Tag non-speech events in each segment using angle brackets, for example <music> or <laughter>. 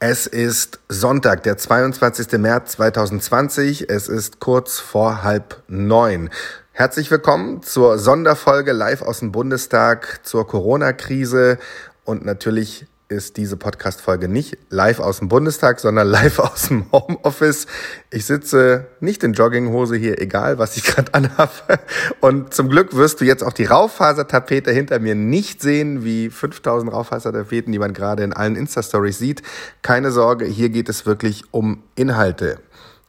Es ist Sonntag, der 22. März 2020. Es ist kurz vor halb neun. Herzlich willkommen zur Sonderfolge live aus dem Bundestag zur Corona-Krise und natürlich ist diese Podcast-Folge nicht live aus dem Bundestag, sondern <laughs> live aus dem Homeoffice. Ich sitze nicht in Jogginghose hier, egal was ich <laughs> gerade anhabe. Und zum Glück wirst du jetzt auch die Raufasertapete hinter mir nicht sehen, wie 5000 Raufasertapeten, die man gerade in allen Insta-Stories sieht. Keine Sorge, hier geht es wirklich um Inhalte.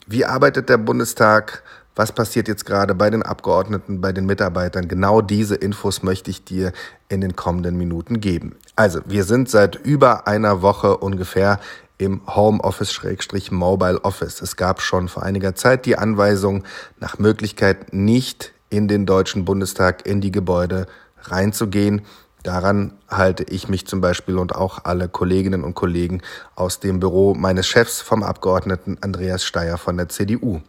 Wie arbeitet der Bundestag? Was passiert jetzt gerade bei den Abgeordneten, bei den Mitarbeitern. Genau diese Infos möchte ich dir in den kommenden Minuten geben. Also, wir sind seit über einer Woche ungefähr im Homeoffice-Mobile Office. Es gab schon vor einiger Zeit die Anweisung, nach Möglichkeit nicht in den Deutschen Bundestag, in die Gebäude reinzugehen. Daran halte ich mich zum Beispiel und auch alle Kolleginnen und Kollegen aus dem Büro meines Chefs vom Abgeordneten Andreas Steyer von der CDU.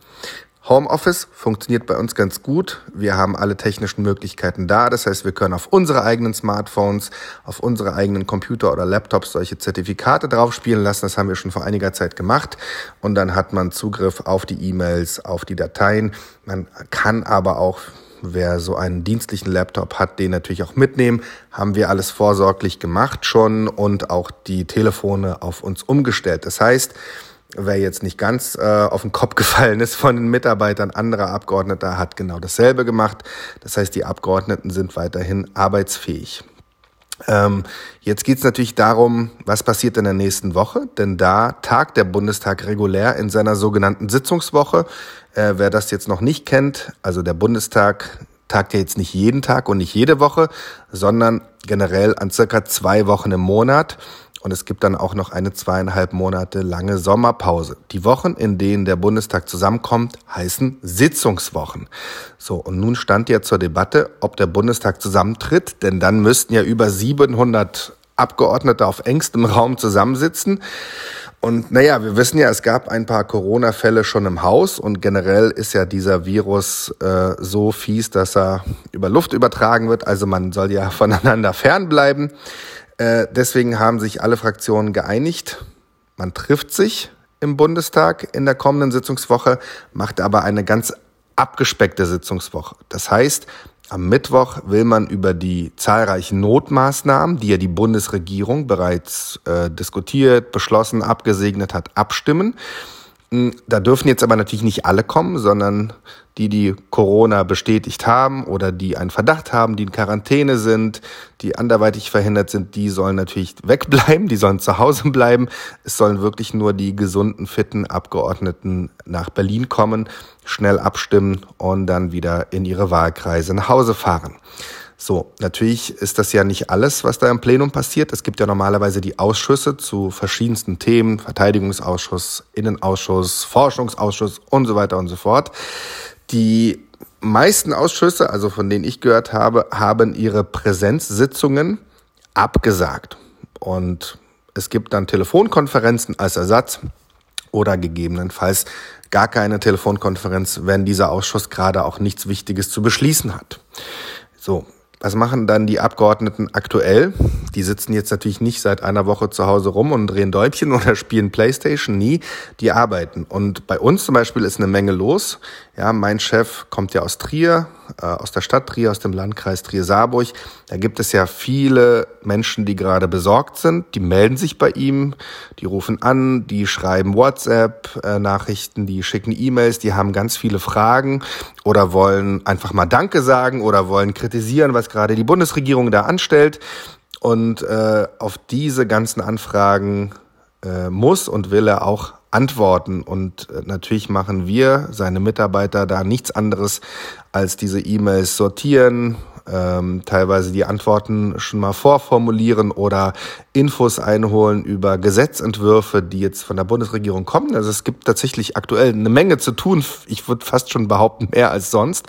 Homeoffice funktioniert bei uns ganz gut. Wir haben alle technischen Möglichkeiten da. Das heißt, wir können auf unsere eigenen Smartphones, auf unsere eigenen Computer oder Laptops solche Zertifikate draufspielen lassen. Das haben wir schon vor einiger Zeit gemacht. Und dann hat man Zugriff auf die E-Mails, auf die Dateien. Man kann aber auch Wer so einen dienstlichen Laptop hat, den natürlich auch mitnehmen. Haben wir alles vorsorglich gemacht schon und auch die Telefone auf uns umgestellt. Das heißt, wer jetzt nicht ganz äh, auf den Kopf <laughs> gefallen ist von den Mitarbeitern anderer Abgeordneter, hat genau dasselbe gemacht. Das heißt, die Abgeordneten sind weiterhin arbeitsfähig. Ähm, jetzt geht es natürlich darum, was passiert in der nächsten Woche, denn da tagt der Bundestag regulär in seiner sogenannten Sitzungswoche. Äh, wer das jetzt noch nicht kennt, also der Bundestag tagt ja jetzt nicht jeden Tag und nicht jede Woche, sondern generell an circa zwei Wochen im Monat. Und es gibt dann auch noch eine zweieinhalb Monate lange Sommerpause. Die Wochen, in denen der Bundestag zusammenkommt, heißen Sitzungswochen. So, und nun stand ja zur Debatte, ob der Bundestag zusammentritt, denn dann müssten ja über 700 Abgeordnete auf engstem Raum zusammensitzen. Und naja, wir wissen ja, es gab ein paar Corona-Fälle schon im Haus und generell ist ja dieser Virus äh, so fies, dass er über Luft übertragen wird. Also man soll ja <laughs> voneinander fernbleiben. Äh, deswegen haben sich alle Fraktionen geeinigt. Man trifft sich im Bundestag in der kommenden Sitzungswoche, macht aber eine ganz abgespeckte Sitzungswoche. Das heißt, am Mittwoch will man über die zahlreichen Notmaßnahmen, die ja die Bundesregierung bereits äh, diskutiert, beschlossen, abgesegnet hat, abstimmen. Da dürfen jetzt aber natürlich nicht alle kommen, sondern die, die Corona bestätigt haben oder die einen Verdacht haben, die in Quarantäne sind, die anderweitig verhindert sind, die sollen natürlich <laughs> wegbleiben, die sollen zu Hause bleiben. Es sollen wirklich nur die gesunden, fitten Abgeordneten nach Berlin kommen, schnell abstimmen und dann wieder in ihre Wahlkreise nach Hause fahren. So, natürlich ist das ja nicht alles, was da im Plenum passiert. Es gibt ja normalerweise die Ausschüsse zu verschiedensten Themen, Verteidigungsausschuss, Innenausschuss, Forschungsausschuss und so weiter und so fort. Die meisten Ausschüsse, also von denen ich gehört habe, haben ihre Präsenzsitzungen abgesagt. Und es gibt dann Telefonkonferenzen als Ersatz oder gegebenenfalls gar keine Telefonkonferenz, wenn dieser Ausschuss gerade auch nichts Wichtiges zu beschließen hat. So, was machen dann die Abgeordneten aktuell? Die sitzen jetzt natürlich nicht seit einer Woche zu Hause rum und drehen Däubchen <laughs> oder spielen Playstation. Nie. Die arbeiten. Und bei uns zum Beispiel ist eine Menge los. Ja, mein Chef kommt ja aus Trier, äh, aus der Stadt Trier, aus dem Landkreis Trier-Saarburg. Da gibt es ja viele Menschen, die gerade besorgt sind. Die melden sich bei ihm, die rufen an, die schreiben WhatsApp-Nachrichten, die schicken E-Mails, die haben ganz viele Fragen oder wollen einfach mal Danke sagen oder wollen kritisieren, was gerade die Bundesregierung da anstellt. Und äh, auf diese ganzen Anfragen äh, muss und will er auch antworten. Und äh, natürlich machen wir, seine Mitarbeiter, da nichts anderes als diese E-Mails sortieren, ähm, teilweise die Antworten schon mal vorformulieren oder Infos einholen über Gesetzentwürfe, die jetzt von der Bundesregierung kommen. Also es gibt tatsächlich aktuell eine Menge zu tun. Ich würde fast schon behaupten, mehr als sonst.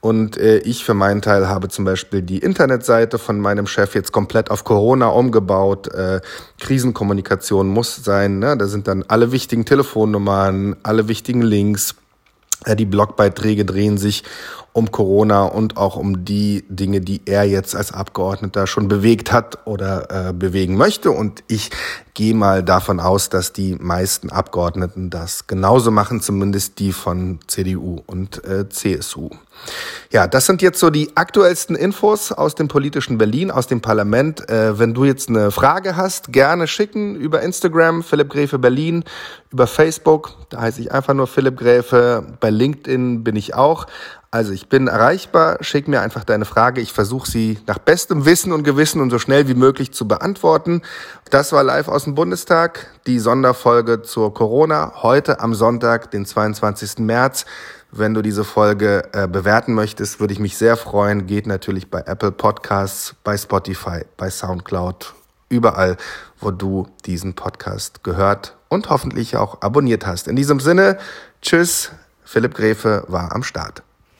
Und äh, ich für meinen Teil habe zum Beispiel die Internetseite von meinem Chef jetzt komplett auf Corona umgebaut. Äh, Krisenkommunikation muss sein. Ne? Da sind dann alle wichtigen Telefonnummern, alle wichtigen Links. Äh, die Blogbeiträge drehen sich um Corona und auch um die Dinge, die er jetzt als Abgeordneter schon bewegt hat oder äh, bewegen möchte. Und ich gehe mal davon aus, dass die meisten Abgeordneten das genauso machen, zumindest die von CDU und äh, CSU. Ja, das sind jetzt so die aktuellsten Infos aus dem politischen Berlin, aus dem Parlament. Äh, wenn du jetzt eine Frage hast, gerne schicken über Instagram, Philipp Gräfe Berlin, über Facebook, da heiße ich einfach nur Philipp Gräfe, bei LinkedIn bin ich auch. Also ich bin erreichbar, schick mir einfach deine Frage. Ich versuche sie nach bestem Wissen und Gewissen und so schnell wie möglich zu beantworten. Das war live aus dem Bundestag, die Sonderfolge zur Corona, heute am Sonntag, den 22. März. Wenn du diese Folge äh, bewerten möchtest, würde ich mich sehr freuen. Geht natürlich bei Apple Podcasts, bei Spotify, bei SoundCloud, überall, wo du diesen Podcast gehört und hoffentlich auch abonniert hast. In diesem Sinne, tschüss, Philipp Gräfe war am Start.